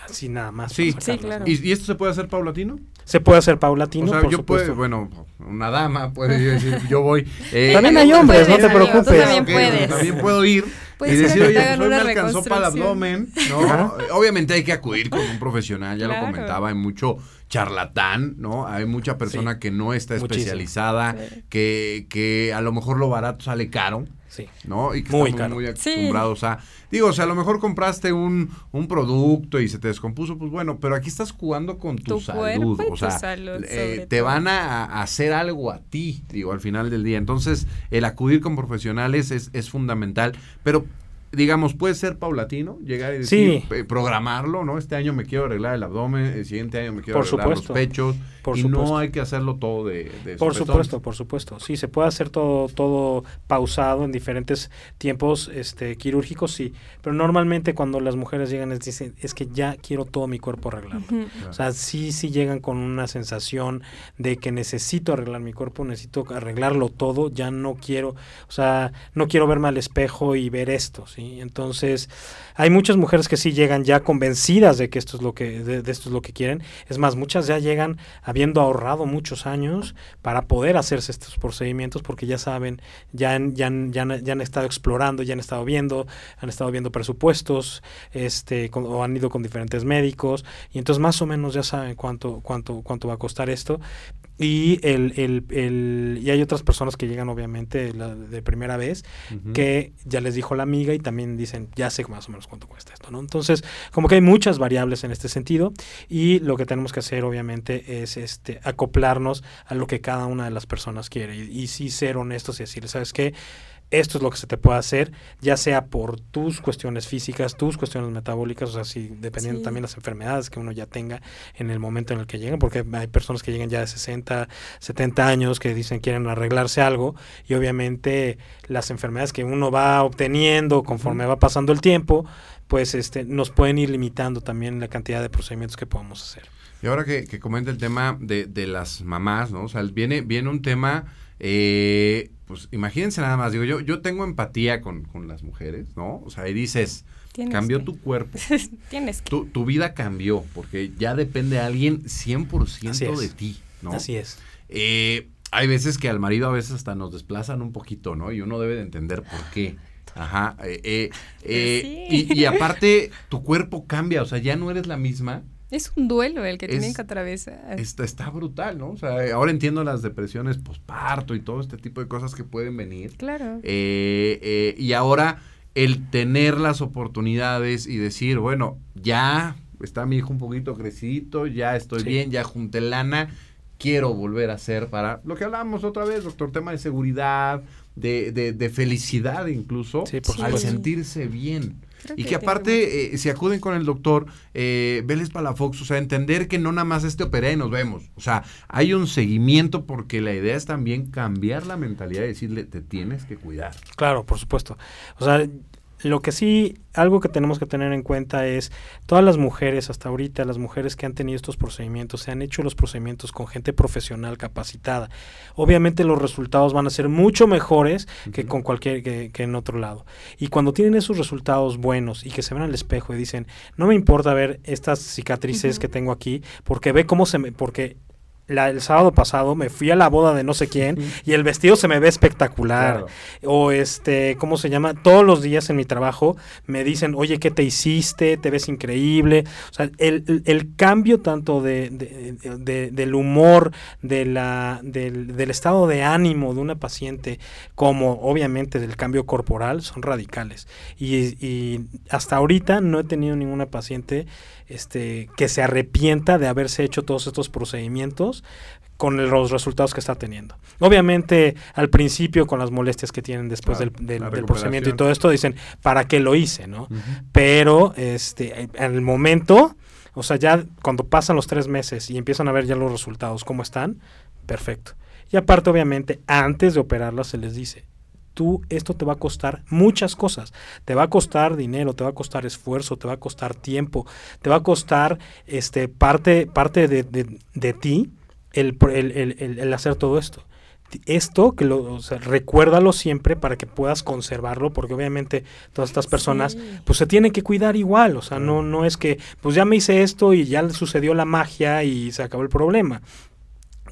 así nada más. Sí, claro. ¿Y, esto se puede hacer paulatino? Se puede hacer paulatino, o sea, yo bueno, una dama puede decir, yo voy. Eh, también hay hombres, no te preocupes. También, puedes. también puedo ir y decir, oye, pues hoy me alcanzó para el abdomen, ¿no? Obviamente hay que acudir con un profesional, ya lo comentaba, hay mucho charlatán, ¿no? Hay mucha persona que no está especializada, que, que a lo mejor lo barato sale caro. Sí. ¿No? Y que muy estamos muy acostumbrados a. Digo, o sea, a lo mejor compraste un, un, producto y se te descompuso, pues bueno, pero aquí estás jugando con tu, salud. o sea, eh, te van a, hacer algo a ti, digo, al final del día. Entonces, el acudir con profesionales es, es fundamental. Pero digamos, puede ser paulatino, llegar y decir, eh, programarlo, ¿no? Este año me quiero arreglar el abdomen, el siguiente año me quiero arreglar los pechos. Por y no hay que hacerlo todo de, de Por supuesto, por supuesto. Sí, se puede hacer todo, todo pausado en diferentes tiempos este, quirúrgicos, sí. Pero normalmente cuando las mujeres llegan les dicen, es que ya quiero todo mi cuerpo arreglado. O sea, sí, sí llegan con una sensación de que necesito arreglar mi cuerpo, necesito arreglarlo todo, ya no quiero, o sea, no quiero verme al espejo y ver esto, ¿sí? Entonces, hay muchas mujeres que sí llegan ya convencidas de que esto es lo que, de, esto es lo que quieren. Es más, muchas ya llegan habiendo ahorrado muchos años para poder hacerse estos procedimientos porque ya saben, ya, ya, ya, ya han estado explorando, ya han estado viendo, han estado viendo presupuestos, este, o han ido con diferentes médicos, y entonces más o menos ya saben cuánto, cuánto, cuánto va a costar esto. Y, el, el, el, y hay otras personas que llegan obviamente de primera vez, que ya les dijo la amiga y también dicen, ya sé más o menos cuánto cuesta esto, ¿no? Entonces, como que hay muchas variables en este sentido y lo que tenemos que hacer obviamente es este acoplarnos a lo que cada una de las personas quiere y, y sí ser honestos y decirle, ¿sabes qué? Esto es lo que se te puede hacer, ya sea por tus cuestiones físicas, tus cuestiones metabólicas, o sea, si, dependiendo también las enfermedades que uno ya tenga en el momento en el que llegan, porque hay personas que llegan ya de 60, 70 años que dicen quieren arreglarse algo y obviamente las enfermedades que uno va obteniendo conforme va pasando el tiempo, pues este nos pueden ir limitando también la cantidad de procedimientos que podemos hacer. Y ahora que, que comenta el tema de, de las mamás, ¿no? O sea, viene, viene un tema eh, pues imagínense nada más, digo, yo, yo tengo empatía con, las mujeres, ¿no? O sea, y dices, cambió tu cuerpo. Tienes que. Tu, tu, vida cambió, porque ya depende de alguien 100% de ti, ¿no? Así es. Eh, hay veces que al marido a veces hasta nos desplazan un poquito, ¿no? Y uno debe de entender por qué. Ajá. Eh, eh, y, y aparte, tu cuerpo cambia, o sea, ya no eres la misma es un duelo el que tienen que atravesar. Está, está brutal, ¿no? O sea, ahora entiendo las depresiones posparto y todo este tipo de cosas que pueden venir. Claro. Eh, eh, y ahora el tener las oportunidades y decir, bueno, ya está mi hijo un poquito crecidito, ya estoy bien, ya junté lana, quiero volver a hacer para lo que hablábamos otra vez, doctor, tema de seguridad, de, de, de felicidad incluso, al sentirse bien y que, aparte, eh, si acuden con el doctor eh, Vélez Palafox, o sea, entender que no nada más este operé y nos vemos. O sea, hay un seguimiento porque la idea es también cambiar la mentalidad y decirle, te tienes que cuidar. Claro, por supuesto. O sea, lo que sí, algo que tenemos que tener en cuenta es todas las mujeres hasta ahorita, las mujeres que han tenido estos procedimientos, se han hecho los procedimientos con gente profesional capacitada. Obviamente los resultados van a ser mucho mejores que con cualquier que, que, en otro lado. Y cuando tienen esos resultados buenos y que se ven al espejo y dicen, no me importa ver estas cicatrices que tengo aquí, porque ve cómo se me, porque el sábado pasado me fui a la boda de no sé quién y el vestido se me ve espectacular. O este, ¿cómo se llama? Todos los días en mi trabajo me dicen, oye, ¿qué te hiciste? Te ves increíble. O sea, el, el, cambio tanto de, de, del humor, de la, del, del estado de ánimo de una paciente, como obviamente del cambio corporal, son radicales. Y, y hasta ahorita no he tenido ninguna paciente este, que se arrepienta de haberse hecho todos estos procedimientos con los resultados que está teniendo. Obviamente, al principio, con las molestias que tienen después del, procedimiento y todo esto, dicen, ¿para qué lo hice? ¿no? Pero este, en el momento, o sea, ya cuando pasan los tres meses y empiezan a ver ya los resultados, cómo están, perfecto. Y aparte, obviamente, antes de operarlas se les dice, tú esto te va a costar muchas cosas. Te va a costar dinero, te va a costar esfuerzo, te va a costar tiempo, te va a costar este parte, parte de, de, ti el, el, el, hacer todo esto. Esto, que lo, o sea, recuérdalo siempre para que puedas conservarlo, porque obviamente todas estas personas, pues se tienen que cuidar igual, o sea, no, no es que, pues ya me hice esto y ya sucedió la magia y se acabó el problema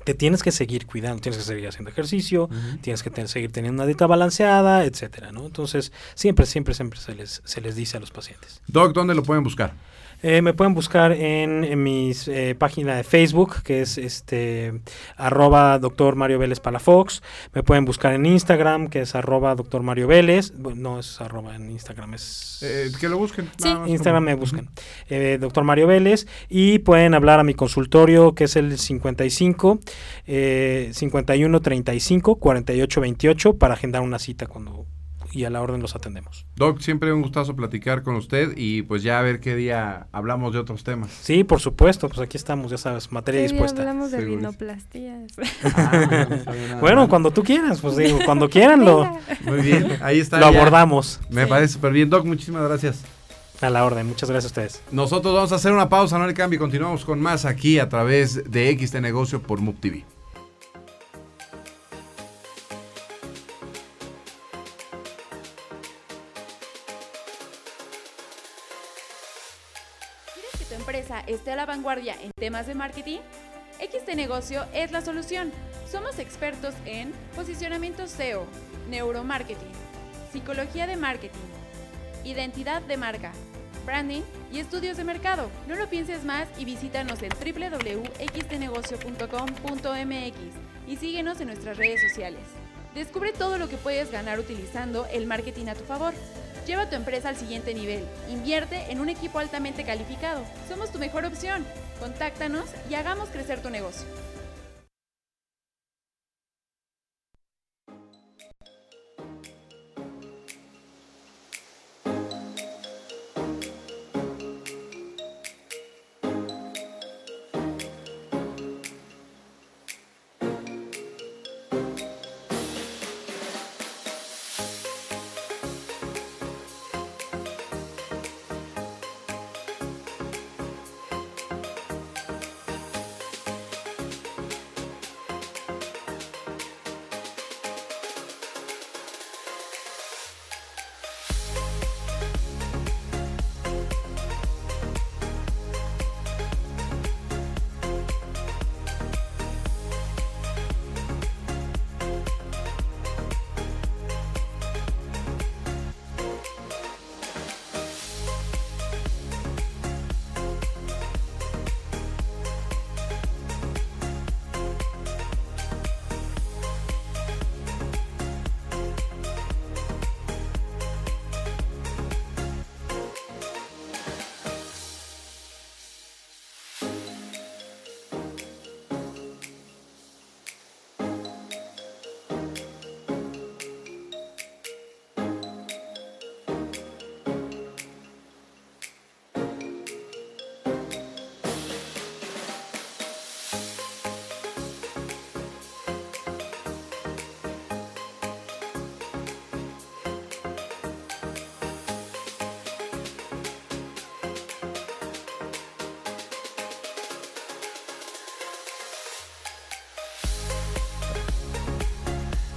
te tienes que seguir cuidando, tienes que seguir haciendo ejercicio, tienes que seguir teniendo una dieta balanceada, etcétera, ¿no? Entonces, siempre, siempre, siempre se les, se les dice a los pacientes. Doc, ¿dónde lo pueden buscar? Eh, me pueden buscar en, en mi eh, página de Facebook, que es este arroba doctor Mario Vélez Palafox. Me pueden buscar en Instagram, que es arroba doctor Mario Vélez. no es arroba en Instagram, es... Eh, que lo busquen. Sí, Instagram me buscan. doctor Mario Vélez. Y pueden hablar a mi consultorio, que es el 55 51 35 48 28 para agendar una cita cuando y a la orden los atendemos. Doc, siempre un gustazo platicar con usted y pues ya a ver qué día hablamos de otros temas. Sí, por supuesto, pues aquí estamos, ya sabes, materia dispuesta. hablamos de rinoplastías. Ah, bueno, cuando tú quieras, pues digo, cuando quieran lo... Muy bien, ahí está. Lo abordamos. Me parece súper bien. Doc, muchísimas gracias. A la orden, muchas gracias a ustedes. Nosotros vamos a hacer una pausa, no le cambie, continuamos con más aquí a través de XT Negocio por MUP TV. Esté a la vanguardia en temas de marketing? XT Negocio es la solución. Somos expertos en posicionamiento SEO, neuromarketing, psicología de marketing, identidad de marca, branding y estudios de mercado. No lo pienses más y visítanos en www.xtnegocio.com.mx y síguenos en nuestras redes sociales. Descubre todo lo que puedes ganar utilizando el marketing a tu favor. Lleva tu empresa al siguiente nivel. Invierte en un equipo altamente calificado. Somos tu mejor opción. Contáctanos y hagamos crecer tu negocio.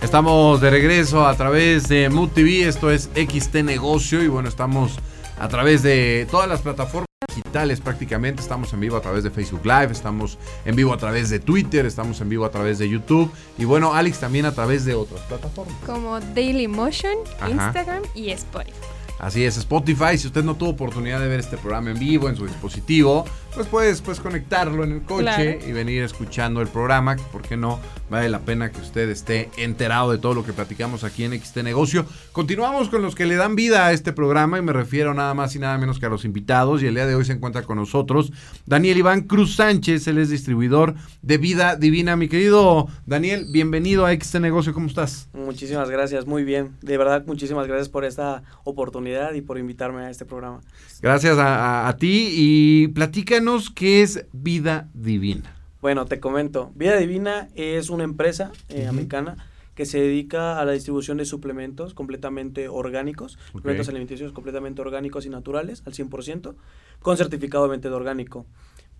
Estamos de regreso a través de Mood TV, esto es XT Negocio y bueno, estamos a través de todas las plataformas digitales prácticamente, estamos en vivo a través de Facebook Live, estamos en vivo a través de Twitter, estamos en vivo a través de YouTube y bueno, Alex también a través de otras plataformas. Como Daily Motion, Instagram y Spotify. Así es, Spotify, si usted no tuvo oportunidad de ver este programa en vivo en su dispositivo, pues puedes pues, conectarlo en el coche y venir escuchando el programa, ¿por qué no? Vale la pena que usted esté enterado de todo lo que platicamos aquí en XT Negocio. Continuamos con los que le dan vida a este programa y me refiero nada más y nada menos que a los invitados y el día de hoy se encuentra con nosotros Daniel Iván Cruz Sánchez, él es distribuidor de Vida Divina. Mi querido Daniel, bienvenido a XT Negocio, ¿cómo estás? Muchísimas gracias, muy bien. De verdad, muchísimas gracias por esta oportunidad y por invitarme a este programa. Gracias a, ti y platícanos qué es Vida Divina. Bueno, te comento. Vida Divina es una empresa eh, americana que se dedica a la distribución de suplementos completamente orgánicos, suplementos alimenticios completamente orgánicos y naturales al 100%, con certificado de de orgánico.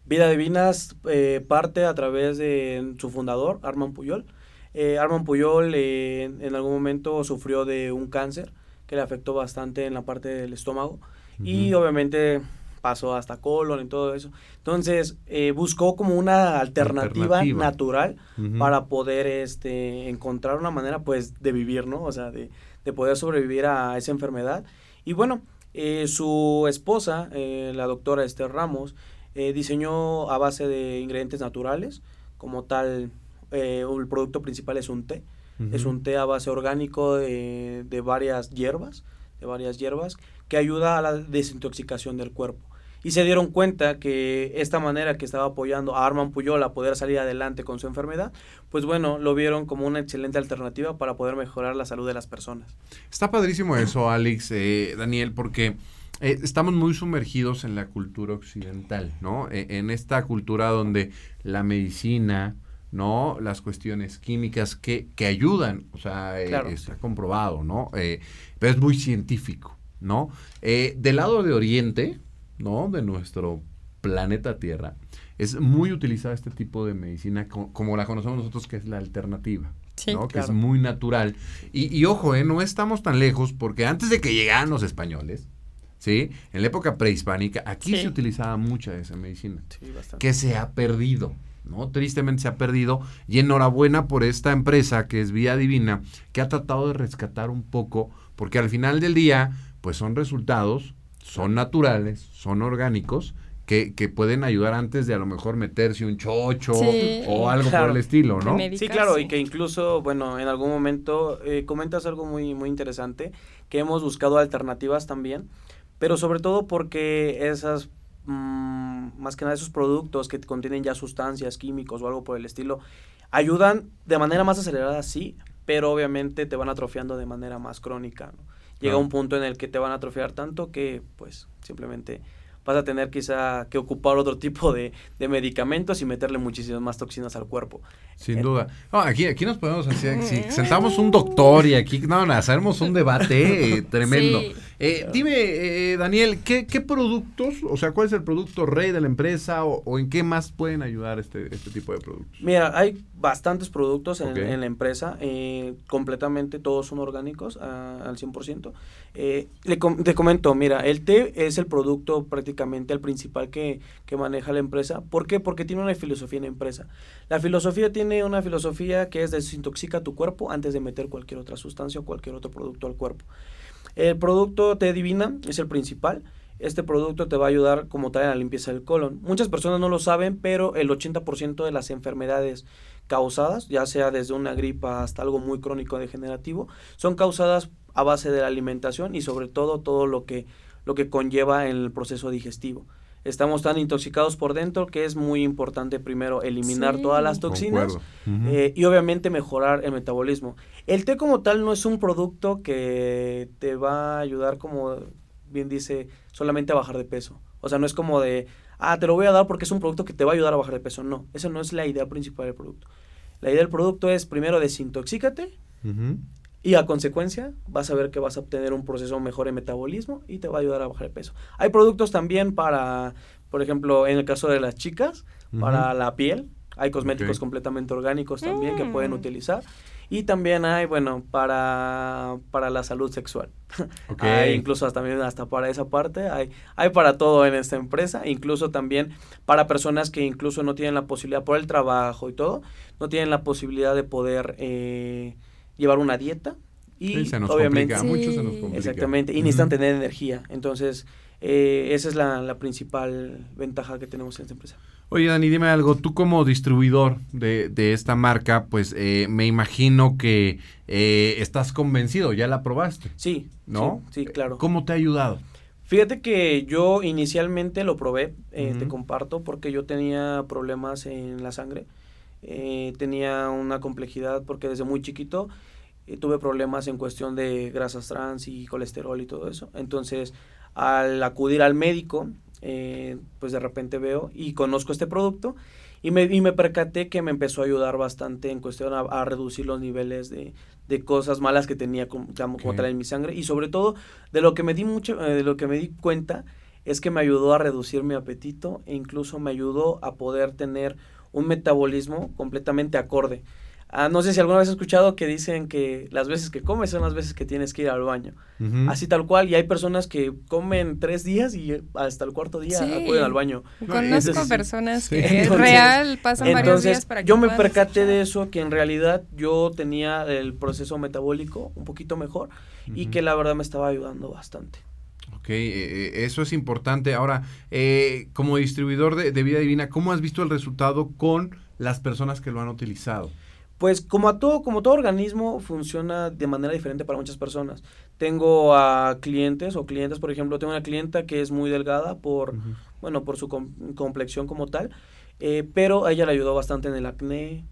Vida Divina eh, parte a través de su fundador, Armand Puyol. Eh, Armand Puyol en algún momento sufrió de un cáncer que le afectó bastante en la parte del estómago y obviamente pasó hasta colon y todo eso. Entonces, eh, buscó como una alternativa, natural para poder este, encontrar una manera, pues, de vivir, ¿no? O sea, de, de poder sobrevivir a esa enfermedad. Y bueno, eh, su esposa, eh, la doctora Esther Ramos, diseñó a base de ingredientes naturales, como tal, el producto principal es un té. Es un té a base orgánico de, de varias hierbas, de varias hierbas, que ayuda a la desintoxicación del cuerpo y se dieron cuenta que esta manera que estaba apoyando a Arman Puyol a poder salir adelante con su enfermedad, pues bueno, lo vieron como una excelente alternativa para poder mejorar la salud de las personas. Está padrísimo eso, Alex, eh, Daniel, porque eh, estamos muy sumergidos en la cultura occidental, ¿no? E, en esta cultura donde la medicina, ¿no? Las cuestiones químicas que, que ayudan, o sea, eh, está comprobado, ¿no? pero es muy científico, ¿no? del lado de Oriente, ¿no? De nuestro planeta Tierra, es muy utilizada este tipo de medicina como, la conocemos nosotros, que es la alternativa. ¿no? que es muy natural. Y, ojo, ¿eh? no estamos tan lejos porque antes de que llegaran los españoles, ¿sí? en la época prehispánica, aquí se utilizaba mucha de esa medicina, que se ha perdido. ¿no? Tristemente se ha perdido y enhorabuena por esta empresa que es Vía Divina, que ha tratado de rescatar un poco, porque al final del día, pues son resultados son naturales, son orgánicos, que, que, pueden ayudar antes de a lo mejor meterse un chocho o algo por el estilo, ¿no? Sí, claro, y que incluso, bueno, en algún momento eh, comentas algo muy, muy interesante, que hemos buscado alternativas también, pero sobre todo porque esas, mm, más que nada esos productos que contienen ya sustancias, químicos o algo por el estilo, ayudan de manera más acelerada, sí, pero obviamente te van atrofiando de manera más crónica, ¿no? Llega un punto en el que te van a atrofiar tanto que pues simplemente vas a tener quizá que ocupar otro tipo de, medicamentos y meterle muchísimas más toxinas al cuerpo. Sin eh, duda. aquí, aquí nos podemos hacer, si sentamos un doctor y aquí no, hacemos un debate eh, tremendo. Eh, dime, eh, Daniel, ¿qué, ¿qué, productos, o sea, cuál es el producto rey de la empresa o, en qué más pueden ayudar este, este tipo de productos? Mira, hay bastantes productos en, la empresa, eh, completamente todos son orgánicos al 100%. Eh, le te comento, mira, el té es el producto prácticamente el principal que, que maneja la empresa. ¿Por qué? Porque tiene una filosofía en la empresa. La filosofía tiene una filosofía que es desintoxica tu cuerpo antes de meter cualquier otra sustancia o cualquier otro producto al cuerpo. El producto T Divina es el principal. Este producto te va a ayudar como tal en la limpieza del colon. Muchas personas no lo saben, pero el 80% de las enfermedades causadas, ya sea desde una gripa hasta algo muy crónico degenerativo, son causadas a base de la alimentación y sobre todo todo lo que, lo que conlleva en el proceso digestivo estamos tan intoxicados por dentro que es muy importante primero eliminar todas las toxinas eh, y obviamente mejorar el metabolismo. El té como tal no es un producto que te va a ayudar como bien dice solamente a bajar de peso. O sea, no es como de, ah, te lo voy a dar porque es un producto que te va a ayudar a bajar de peso. No, esa no es la idea principal del producto. La idea del producto es primero desintoxícate y a consecuencia vas a ver que vas a obtener un proceso mejor de metabolismo y te va a ayudar a bajar el peso. Hay productos también para, por ejemplo, en el caso de las chicas, para la piel. Hay cosméticos completamente orgánicos también que pueden mm. utilizar. Y también hay, bueno, para, para la salud sexual. hay incluso hasta, también hasta para esa parte. Hay, hay para todo en esta empresa. Incluso también para personas que incluso no tienen la posibilidad por el trabajo y todo. No tienen la posibilidad de poder... Eh, llevar una dieta y obviamente exactamente y necesitan tener energía entonces eh, esa es la, principal ventaja que tenemos en esta empresa Oye, Dani, dime algo. Tú como distribuidor de, de esta marca, pues eh, me imagino que eh, estás convencido, ya la probaste. Sí, ¿no? Sí, claro. ¿Cómo te ha ayudado? Fíjate que yo inicialmente lo probé, te comparto, porque yo tenía problemas en la sangre. Tenía una complejidad porque desde muy chiquito eh, tuve problemas en cuestión de grasas trans y colesterol y todo eso. Entonces, al acudir al médico, eh, pues de repente veo y conozco este producto y me, y me percaté que me empezó a ayudar bastante en cuestión a, reducir los niveles de, de, cosas malas que tenía como, como tal en mi sangre y sobre todo de lo que me di mucho, eh, de lo que me di cuenta es que me ayudó a reducir mi apetito e incluso me ayudó a poder tener un metabolismo completamente acorde. Ah, no sé si alguna vez has escuchado que dicen que las veces que comes son las veces que tienes que ir al baño. Así tal cual. Y hay personas que comen tres días y hasta el cuarto día acuden al baño. Conozco personas que real pasan varios días para que Yo me percaté de eso, que en realidad yo tenía el proceso metabólico un poquito mejor y que la verdad me estaba ayudando bastante. Ok, eh, eh, eso es importante. Ahora, eh, como distribuidor de, de Vida Divina, ¿cómo has visto el resultado con las personas que lo han utilizado? Pues como a todo, como todo organismo funciona de manera diferente para muchas personas. Tengo a clientes o clientes, por ejemplo, tengo una clienta que es muy delgada por, bueno, por su complexión como tal, eh, pero a ella le ayudó bastante en el acné,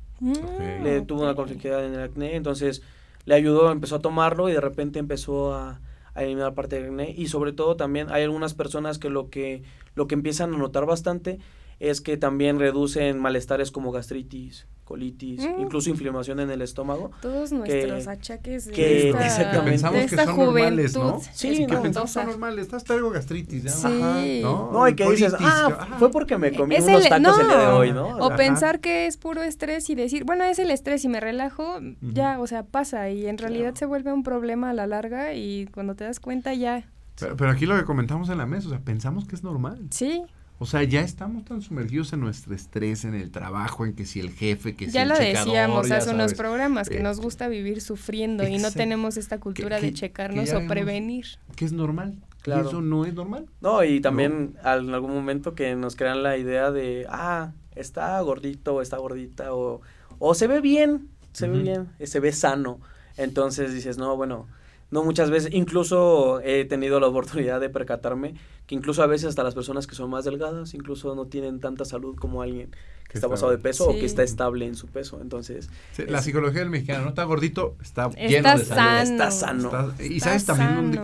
le tuvo una complejidad en el acné, entonces le ayudó, empezó a tomarlo y de repente empezó a, a eliminar parte del acné. Y sobre todo también hay algunas personas que lo que lo que empiezan a notar bastante es que también reducen malestares como gastritis, colitis, mm. incluso inflamación en el estómago. Todos nuestros achaques de que, esta, pensamos que son normales, ¿no? Sí, que pensamos son normales. Estás traigo gastritis, ¿ya? Sí. ¿no? no, y que dices, ah, fue porque me comí unos tacos el, día de hoy, ¿no? O pensar que es puro estrés y decir, bueno, es el estrés y me relajo, ya, o sea, pasa y en realidad se vuelve un problema a la larga y cuando te das cuenta ya. Pero, pero, aquí lo que comentamos en la mesa, o sea, pensamos que es normal. Sí. O sea, ya estamos tan sumergidos en nuestro estrés, en el trabajo, en que si el jefe, que si ya el lo decíamos hace unos programas, que eh, nos gusta vivir sufriendo y no tenemos esta cultura de checarnos o prevenir. Que es normal. Claro. eso no es normal. No, y también en algún momento que nos crean la idea de, ah, está gordito o está gordita o, o se ve bien, se ve bien, se ve sano. Entonces dices, no, bueno, no muchas veces, incluso he tenido la oportunidad de percatarme que incluso a veces hasta las personas que son más delgadas, incluso no tienen tanta salud como alguien que, está pasado de peso o que está estable en su peso. Entonces, la psicología del mexicano no está gordito, está, lleno de salud. Está sano. y sabes también donde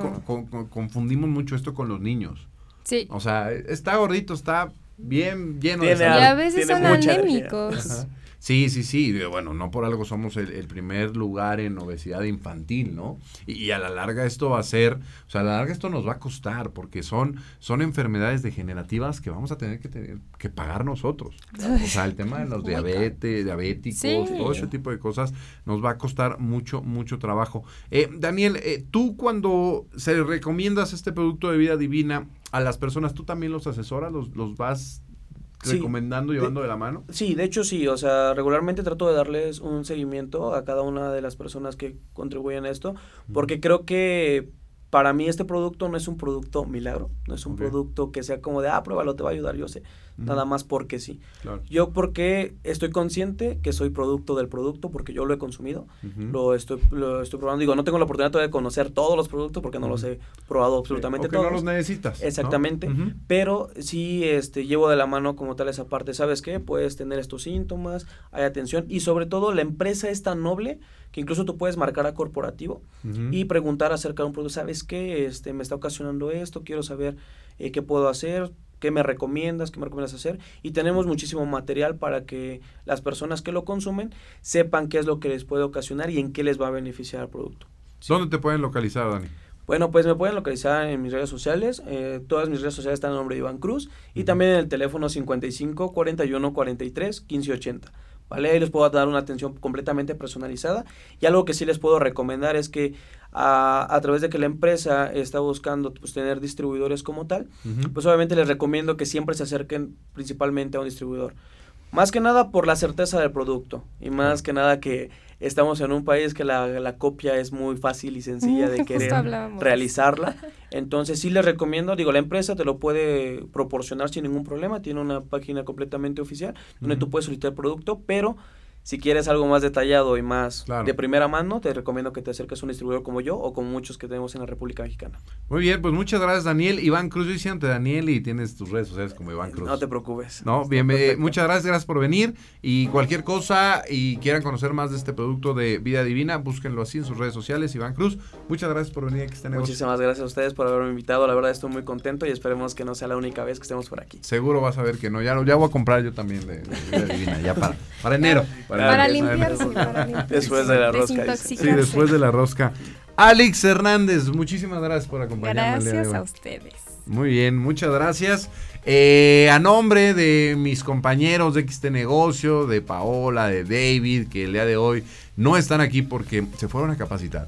confundimos mucho esto con los niños. Sí. O sea, está gordito, está bien lleno de salud. Y a veces son anémicos. Sí, sí, sí. Bueno, no por algo somos el, primer lugar en obesidad infantil, ¿no? Y, a la larga esto va a ser, o sea, a la larga esto nos va a costar porque son, son enfermedades degenerativas que vamos a tener que, tener, que pagar nosotros. O sea, el tema de los diabetes, diabéticos, todo ese tipo de cosas nos va a costar mucho, mucho trabajo. Eh, Daniel, eh, tú cuando se recomiendas este producto de vida divina a las personas, ¿tú también los asesoras, los, los vas recomendando, llevando de, la mano? Sí, de hecho sí, o sea, regularmente trato de darles un seguimiento a cada una de las personas que contribuyen a esto, porque creo que para mí este producto no es un producto milagro, no es un producto que sea como de, ah, pruébalo, te va a ayudar, yo sé, nada más porque sí. Yo porque estoy consciente que soy producto del producto, porque yo lo he consumido, lo, estoy, lo estoy probando, digo, no tengo la oportunidad de conocer todos los productos porque no los he probado absolutamente todos. no los necesitas. Exactamente, pero sí este, llevo de la mano como tal esa parte, ¿sabes qué? Puedes tener estos síntomas, hay atención y sobre todo la empresa es tan noble que incluso tú puedes marcar a corporativo y preguntar acerca de un producto, ¿sabes qué? Este, me está ocasionando esto, quiero saber eh, qué puedo hacer, qué me recomiendas, qué me recomiendas hacer. Y tenemos muchísimo material para que las personas que lo consumen sepan qué es lo que les puede ocasionar y en qué les va a beneficiar el producto. ¿Dónde te pueden localizar, Dani? Bueno, pues me pueden localizar en mis redes sociales. Eh, todas mis redes sociales están en nombre de Iván Cruz. Y también en el teléfono 55 41 43 15 80. ¿Vale? Ahí les puedo dar una atención completamente personalizada. Y algo que sí les puedo recomendar es que a, a través de que la empresa está buscando pues, tener distribuidores como tal, pues obviamente les recomiendo que siempre se acerquen principalmente a un distribuidor. Más que nada por la certeza del producto y más que nada que estamos en un país que la, la copia es muy fácil y sencilla de querer realizarla. Entonces sí les recomiendo, digo, la empresa te lo puede proporcionar sin ningún problema, tiene una página completamente oficial donde tú puedes solicitar el producto, pero si quieres algo más detallado y más de primera mano, te recomiendo que te acerques a un distribuidor como yo o como muchos que tenemos en la República Mexicana. Muy bien, pues muchas gracias Daniel. Iván Cruz, yo hice ante Daniel y tienes tus redes sociales como Iván Cruz. No te preocupes. No, bien, muchas gracias, gracias por venir y cualquier cosa y quieran conocer más de este producto de Vida Divina, búsquenlo así en sus redes sociales, Iván Cruz. Muchas gracias por venir aquí. Este Muchísimas gracias a ustedes por haberme invitado, la verdad estoy muy contento y esperemos que no sea la única vez que estemos por aquí. Seguro vas a ver que no, ya, ya voy a comprar yo también de, Vida Divina, ya para, para enero. Para, limpiar después de la rosca. Sí, después de la rosca. Alex Hernández, muchísimas gracias por acompañarnos. Gracias a ustedes. Muy bien, muchas gracias. Eh, a nombre de mis compañeros de XT Negocio, de Paola, de David, que el día de hoy no están aquí porque se fueron a capacitar.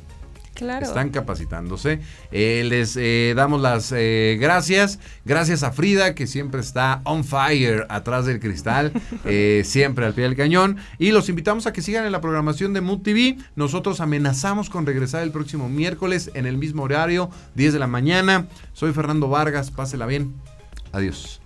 Están capacitándose. Eh, les eh, damos las eh, gracias. Gracias a Frida, que siempre está on fire atrás del cristal, siempre al pie del cañón. Y los invitamos a que sigan en la programación de Mood TV. Nosotros amenazamos con regresar el próximo miércoles en el mismo horario, 10 de la mañana. Soy Fernando Vargas, pásela bien. Adiós.